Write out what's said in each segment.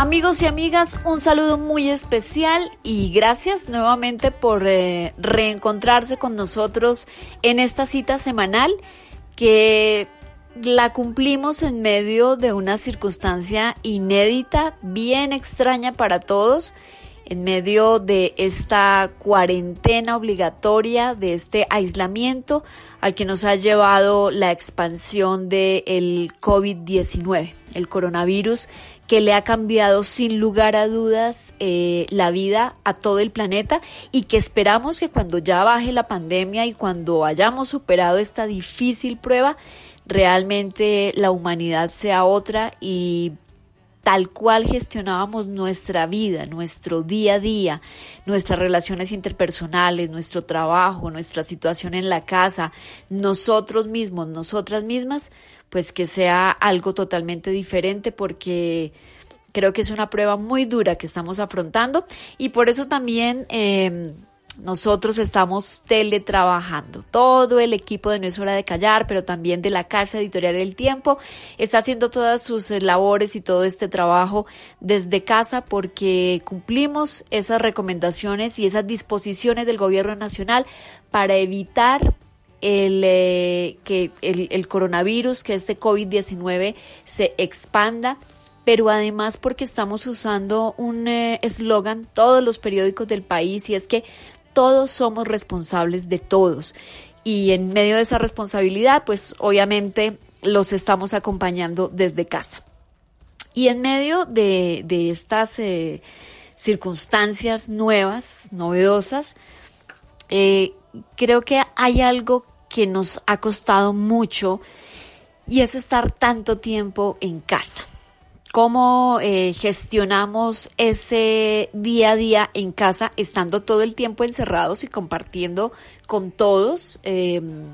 Amigos y amigas, un saludo muy especial y gracias nuevamente por eh, reencontrarse con nosotros en esta cita semanal que la cumplimos en medio de una circunstancia inédita, bien extraña para todos, en medio de esta cuarentena obligatoria, de este aislamiento al que nos ha llevado la expansión del COVID-19, el coronavirus que le ha cambiado sin lugar a dudas eh, la vida a todo el planeta y que esperamos que cuando ya baje la pandemia y cuando hayamos superado esta difícil prueba, realmente la humanidad sea otra y tal cual gestionábamos nuestra vida, nuestro día a día, nuestras relaciones interpersonales, nuestro trabajo, nuestra situación en la casa, nosotros mismos, nosotras mismas, pues que sea algo totalmente diferente porque creo que es una prueba muy dura que estamos afrontando. Y por eso también... Eh, nosotros estamos teletrabajando. Todo el equipo de No es hora de callar, pero también de la Casa Editorial El Tiempo, está haciendo todas sus eh, labores y todo este trabajo desde casa porque cumplimos esas recomendaciones y esas disposiciones del Gobierno Nacional para evitar el, eh, que el, coronavirus, que este COVID-19 se expanda pero además porque estamos usando un eh, eslogan todos los periódicos del país y es que todos somos responsables de todos. Y en medio de esa responsabilidad, pues obviamente los estamos acompañando desde casa. Y en medio de, estas eh, circunstancias nuevas, novedosas, eh, creo que hay algo que nos ha costado mucho y es estar tanto tiempo en casa cómo eh, gestionamos ese día a día en casa, estando todo el tiempo encerrados y compartiendo con todos. Em,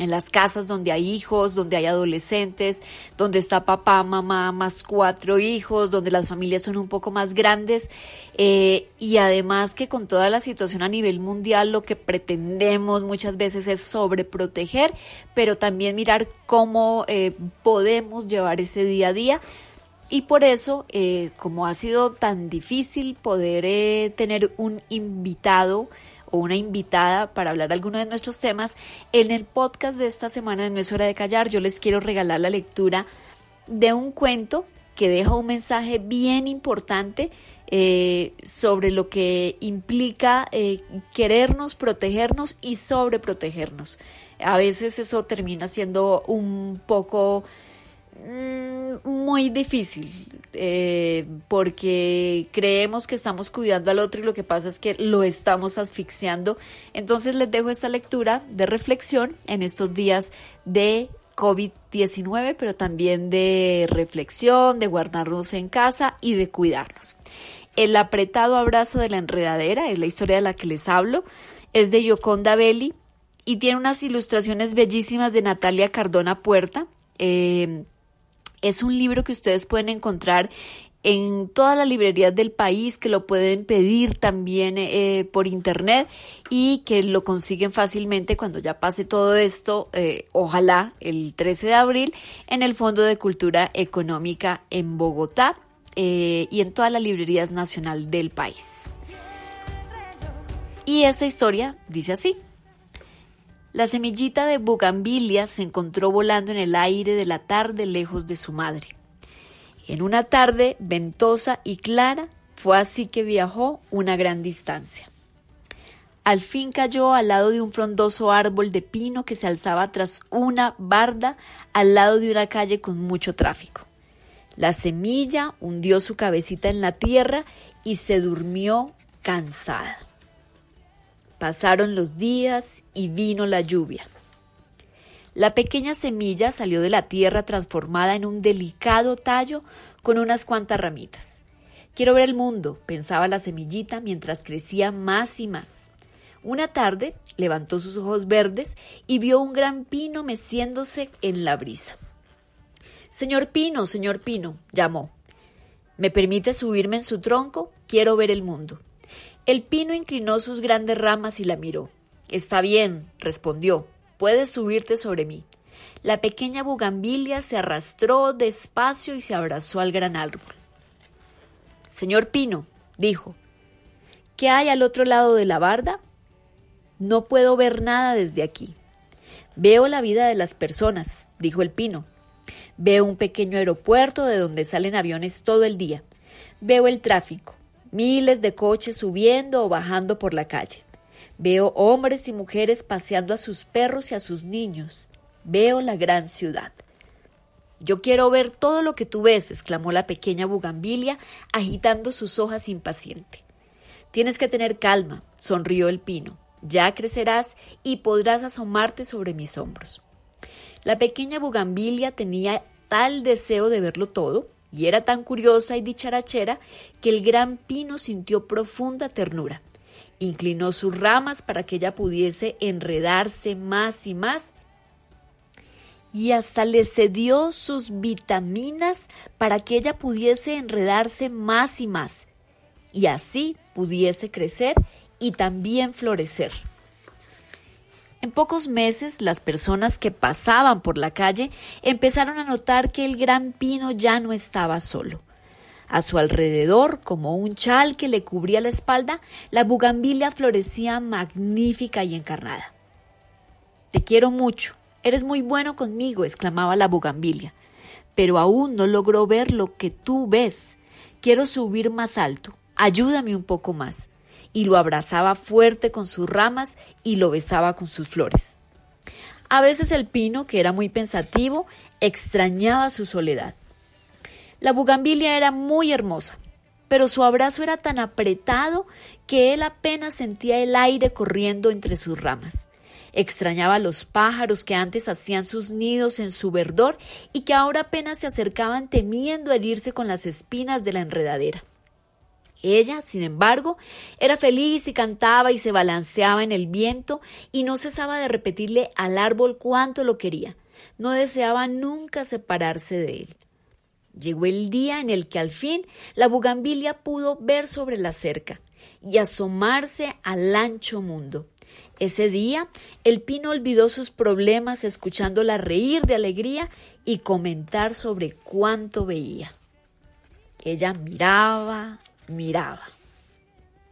en las casas donde hay hijos, donde hay adolescentes, donde está papá, mamá, más cuatro hijos, donde las familias son un poco más grandes eh, y además que con toda la situación a nivel mundial lo que pretendemos muchas veces es sobreproteger, pero también mirar cómo eh, podemos llevar ese día a día y por eso, eh, como ha sido tan difícil poder eh, tener un invitado o una invitada para hablar alguno de nuestros temas, en el podcast de esta semana de No es hora de callar, yo les quiero regalar la lectura de un cuento que deja un mensaje bien importante eh, sobre lo que implica querernos, protegernos y sobreprotegernos. A veces eso termina siendo un poco muy difícil eh, porque creemos que estamos cuidando al otro y lo que pasa es que lo estamos asfixiando. Entonces les dejo esta lectura de reflexión en estos días de COVID-19, pero también de reflexión, de guardarnos en casa y de cuidarnos. El apretado abrazo de la enredadera es la historia de la que les hablo. Es de Yoconda Belli y tiene unas ilustraciones bellísimas de Natalia Cardona Puerta. Eh, es un libro que ustedes pueden encontrar en todas las librerías del país, que lo pueden pedir también eh, por internet y que lo consiguen fácilmente cuando ya pase todo esto, eh, ojalá el 13 de abril, en el Fondo de Cultura Económica en Bogotá eh, y en todas las librerías nacional del país. Y esta historia dice así. La semillita de bugambilia se encontró volando en el aire de la tarde lejos de su madre. En una tarde ventosa y clara fue así que viajó una gran distancia. Al fin cayó al lado de un frondoso árbol de pino que se alzaba tras una barda al lado de una calle con mucho tráfico. La semilla hundió su cabecita en la tierra y se durmió cansada. Pasaron los días y vino la lluvia. La pequeña semilla salió de la tierra transformada en un delicado tallo con unas cuantas ramitas. Quiero ver el mundo, pensaba la semillita mientras crecía más y más. Una tarde levantó sus ojos verdes y vio un gran pino meciéndose en la brisa. Señor Pino, señor Pino, llamó. ¿Me permite subirme en su tronco? Quiero ver el mundo. El pino inclinó sus grandes ramas y la miró. Está bien, respondió. Puedes subirte sobre mí. La pequeña bugambilia se arrastró despacio y se abrazó al gran árbol. Señor Pino, dijo, ¿qué hay al otro lado de la barda? No puedo ver nada desde aquí. Veo la vida de las personas, dijo el Pino. Veo un pequeño aeropuerto de donde salen aviones todo el día. Veo el tráfico, miles de coches subiendo o bajando por la calle. Veo hombres y mujeres paseando a sus perros y a sus niños. Veo la gran ciudad. Yo quiero ver todo lo que tú ves, exclamó la pequeña bugambilia, agitando sus hojas impaciente. Tienes que tener calma, sonrió el pino. Ya crecerás y podrás asomarte sobre mis hombros. La pequeña bugambilia tenía tal deseo de verlo todo, y era tan curiosa y dicharachera, que el gran pino sintió profunda ternura. Inclinó sus ramas para que ella pudiese enredarse más y más y hasta le cedió sus vitaminas para que ella pudiese enredarse más y más y así pudiese crecer y también florecer. En pocos meses las personas que pasaban por la calle empezaron a notar que el gran pino ya no estaba solo. A su alrededor, como un chal que le cubría la espalda, la bugambilia florecía magnífica y encarnada. Te quiero mucho, Eres muy bueno conmigo, exclamaba la bugambilia, pero aún no logro ver lo que tú ves. Quiero subir más alto. Ayúdame un poco más. Y lo abrazaba fuerte con sus ramas y lo besaba con sus flores. A veces el pino, que era muy pensativo, extrañaba su soledad. La bugambilia era muy hermosa, pero su abrazo era tan apretado que él apenas sentía el aire corriendo entre sus ramas. Extrañaba a los pájaros que antes hacían sus nidos en su verdor y que ahora apenas se acercaban temiendo herirse con las espinas de la enredadera. Ella, sin embargo, era feliz y cantaba y se balanceaba en el viento y no cesaba de repetirle al árbol cuánto lo quería. No deseaba nunca separarse de él. Llegó el día en el que al fin la bugambilia pudo ver sobre la cerca y asomarse al ancho mundo. Ese día, el pino olvidó sus problemas escuchándola reír de alegría y comentar sobre cuánto veía. Ella miraba, miraba.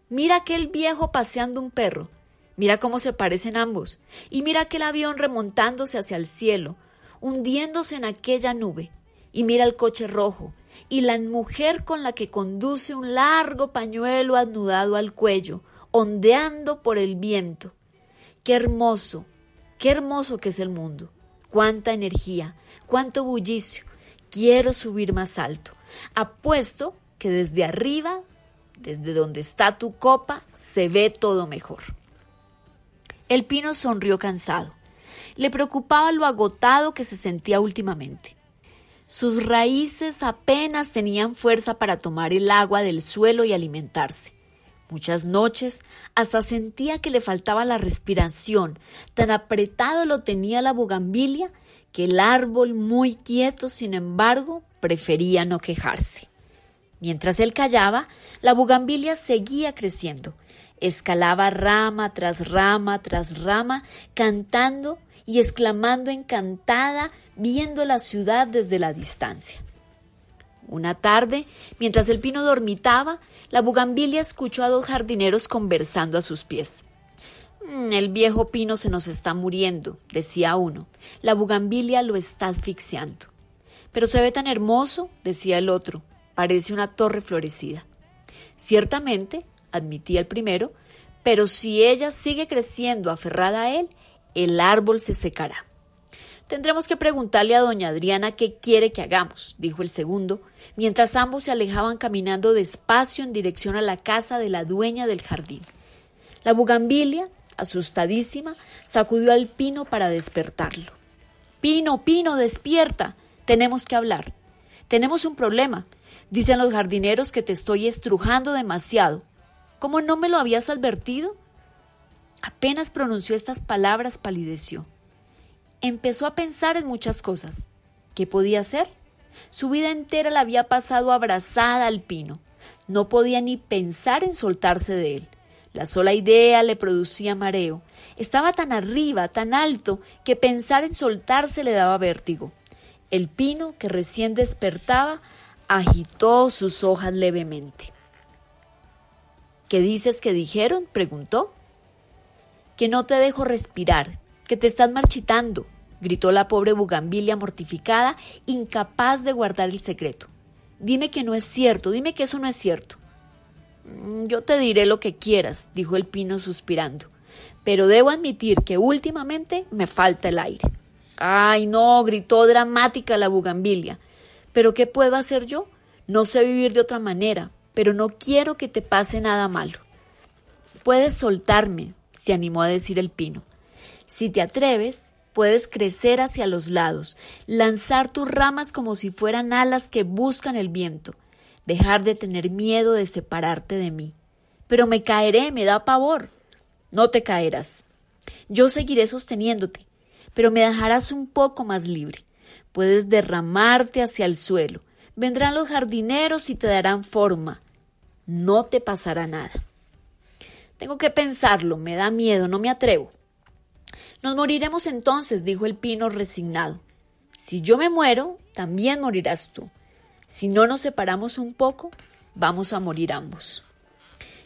Mira aquel viejo paseando un perro. Mira cómo se parecen ambos. Y mira aquel avión remontándose hacia el cielo, hundiéndose en aquella nube. Y mira el coche rojo y la mujer con la que conduce un largo pañuelo anudado al cuello, ondeando por el viento. Qué hermoso, qué hermoso que es el mundo. Cuánta energía, cuánto bullicio. Quiero subir más alto. Apuesto que desde arriba, desde donde está tu copa, se ve todo mejor. El pino sonrió cansado. Le preocupaba lo agotado que se sentía últimamente. Sus raíces apenas tenían fuerza para tomar el agua del suelo y alimentarse. Muchas noches hasta sentía que le faltaba la respiración, tan apretado lo tenía la bugambilia que el árbol, muy quieto, sin embargo, prefería no quejarse. Mientras él callaba, la bugambilia seguía creciendo. Escalaba rama tras rama tras rama, cantando y exclamando encantada, viendo la ciudad desde la distancia. Una tarde, mientras el pino dormitaba, la bugambilia escuchó a dos jardineros conversando a sus pies. Mm, el viejo pino se nos está muriendo, decía uno. La bugambilia lo está asfixiando. Pero se ve tan hermoso, decía el otro. Parece una torre florecida. Ciertamente, admitía el primero, pero si ella sigue creciendo aferrada a él, el árbol se secará. Tendremos que preguntarle a doña Adriana qué quiere que hagamos, dijo el segundo, mientras ambos se alejaban caminando despacio en dirección a la casa de la dueña del jardín. La bugambilia, asustadísima, sacudió al pino para despertarlo. Pino, Pino, despierta. Tenemos que hablar. Tenemos un problema. Dicen los jardineros que te estoy estrujando demasiado. ¿Cómo no me lo habías advertido? Apenas pronunció estas palabras, palideció empezó a pensar en muchas cosas. ¿Qué podía hacer? Su vida entera la había pasado abrazada al pino. No podía ni pensar en soltarse de él. La sola idea le producía mareo. Estaba tan arriba, tan alto, que pensar en soltarse le daba vértigo. El pino, que recién despertaba, agitó sus hojas levemente. ¿Qué dices que dijeron? preguntó. Que no te dejo respirar, que te estás marchitando, gritó la pobre bugambilia mortificada, incapaz de guardar el secreto. Dime que no es cierto, dime que eso no es cierto. Mm, yo te diré lo que quieras, dijo el pino suspirando, pero debo admitir que últimamente me falta el aire. Ay, no, gritó dramática la bugambilia. ¿Pero qué puedo hacer yo? No sé vivir de otra manera, pero no quiero que te pase nada malo. Puedes soltarme, se animó a decir el pino. Si te atreves, puedes crecer hacia los lados, lanzar tus ramas como si fueran alas que buscan el viento, dejar de tener miedo de separarte de mí. Pero me caeré, me da pavor. No te caerás. Yo seguiré sosteniéndote, pero me dejarás un poco más libre. Puedes derramarte hacia el suelo. Vendrán los jardineros y te darán forma. No te pasará nada. Tengo que pensarlo, me da miedo, no me atrevo. Nos moriremos entonces, dijo el pino resignado. Si yo me muero, también morirás tú. Si no nos separamos un poco, vamos a morir ambos.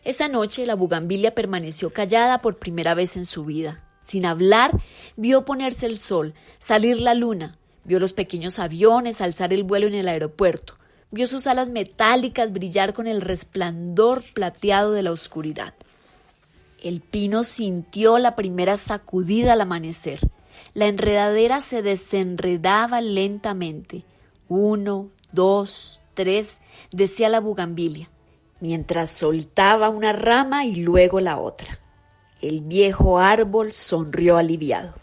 Esa noche la bugambilia permaneció callada por primera vez en su vida. Sin hablar, vio ponerse el sol, salir la luna, vio los pequeños aviones alzar el vuelo en el aeropuerto, vio sus alas metálicas brillar con el resplandor plateado de la oscuridad. El pino sintió la primera sacudida al amanecer. La enredadera se desenredaba lentamente. Uno, dos, tres, decía la bugambilia, mientras soltaba una rama y luego la otra. El viejo árbol sonrió aliviado.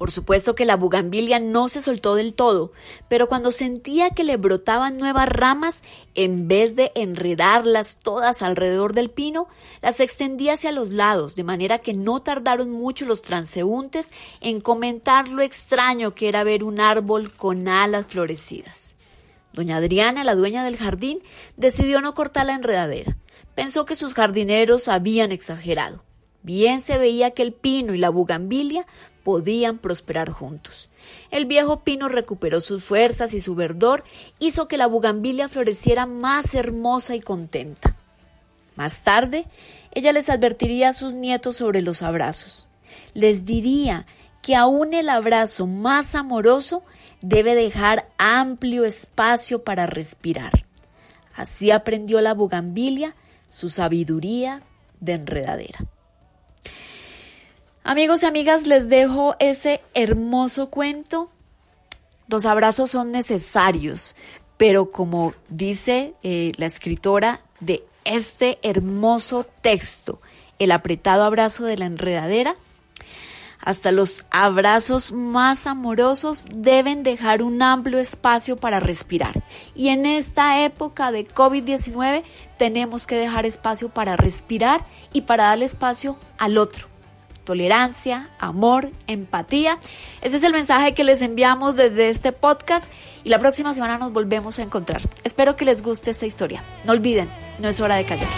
Por supuesto que la bugambilia no se soltó del todo, pero cuando sentía que le brotaban nuevas ramas, en vez de enredarlas todas alrededor del pino, las extendía hacia los lados, de manera que no tardaron mucho los transeúntes en comentar lo extraño que era ver un árbol con alas florecidas. Doña Adriana, la dueña del jardín, decidió no cortar la enredadera. Pensó que sus jardineros habían exagerado. Bien se veía que el pino y la bugambilia podían prosperar juntos. El viejo pino recuperó sus fuerzas y su verdor hizo que la bugambilia floreciera más hermosa y contenta. Más tarde, ella les advertiría a sus nietos sobre los abrazos. Les diría que aún el abrazo más amoroso debe dejar amplio espacio para respirar. Así aprendió la bugambilia su sabiduría de enredadera. Amigos y amigas, les dejo ese hermoso cuento. Los abrazos son necesarios, pero como dice eh, la escritora de este hermoso texto, el apretado abrazo de la enredadera, hasta los abrazos más amorosos deben dejar un amplio espacio para respirar. Y en esta época de COVID-19 tenemos que dejar espacio para respirar y para darle espacio al otro tolerancia, amor, empatía. Ese es el mensaje que les enviamos desde este podcast y la próxima semana nos volvemos a encontrar. Espero que les guste esta historia. No olviden, no es hora de callar.